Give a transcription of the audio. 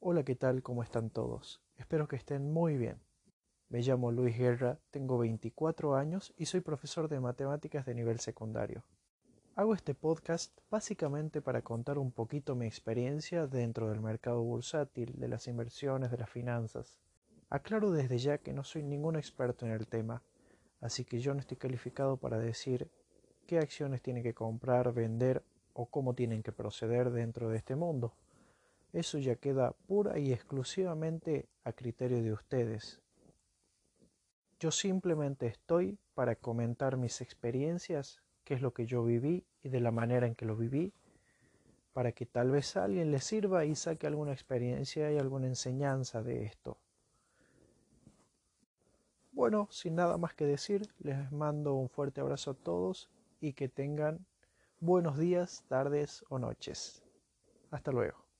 Hola, ¿qué tal? ¿Cómo están todos? Espero que estén muy bien. Me llamo Luis Guerra, tengo 24 años y soy profesor de matemáticas de nivel secundario. Hago este podcast básicamente para contar un poquito mi experiencia dentro del mercado bursátil, de las inversiones, de las finanzas. Aclaro desde ya que no soy ningún experto en el tema, así que yo no estoy calificado para decir qué acciones tienen que comprar, vender o cómo tienen que proceder dentro de este mundo. Eso ya queda pura y exclusivamente a criterio de ustedes. Yo simplemente estoy para comentar mis experiencias, qué es lo que yo viví y de la manera en que lo viví, para que tal vez alguien le sirva y saque alguna experiencia y alguna enseñanza de esto. Bueno, sin nada más que decir, les mando un fuerte abrazo a todos y que tengan buenos días, tardes o noches. Hasta luego.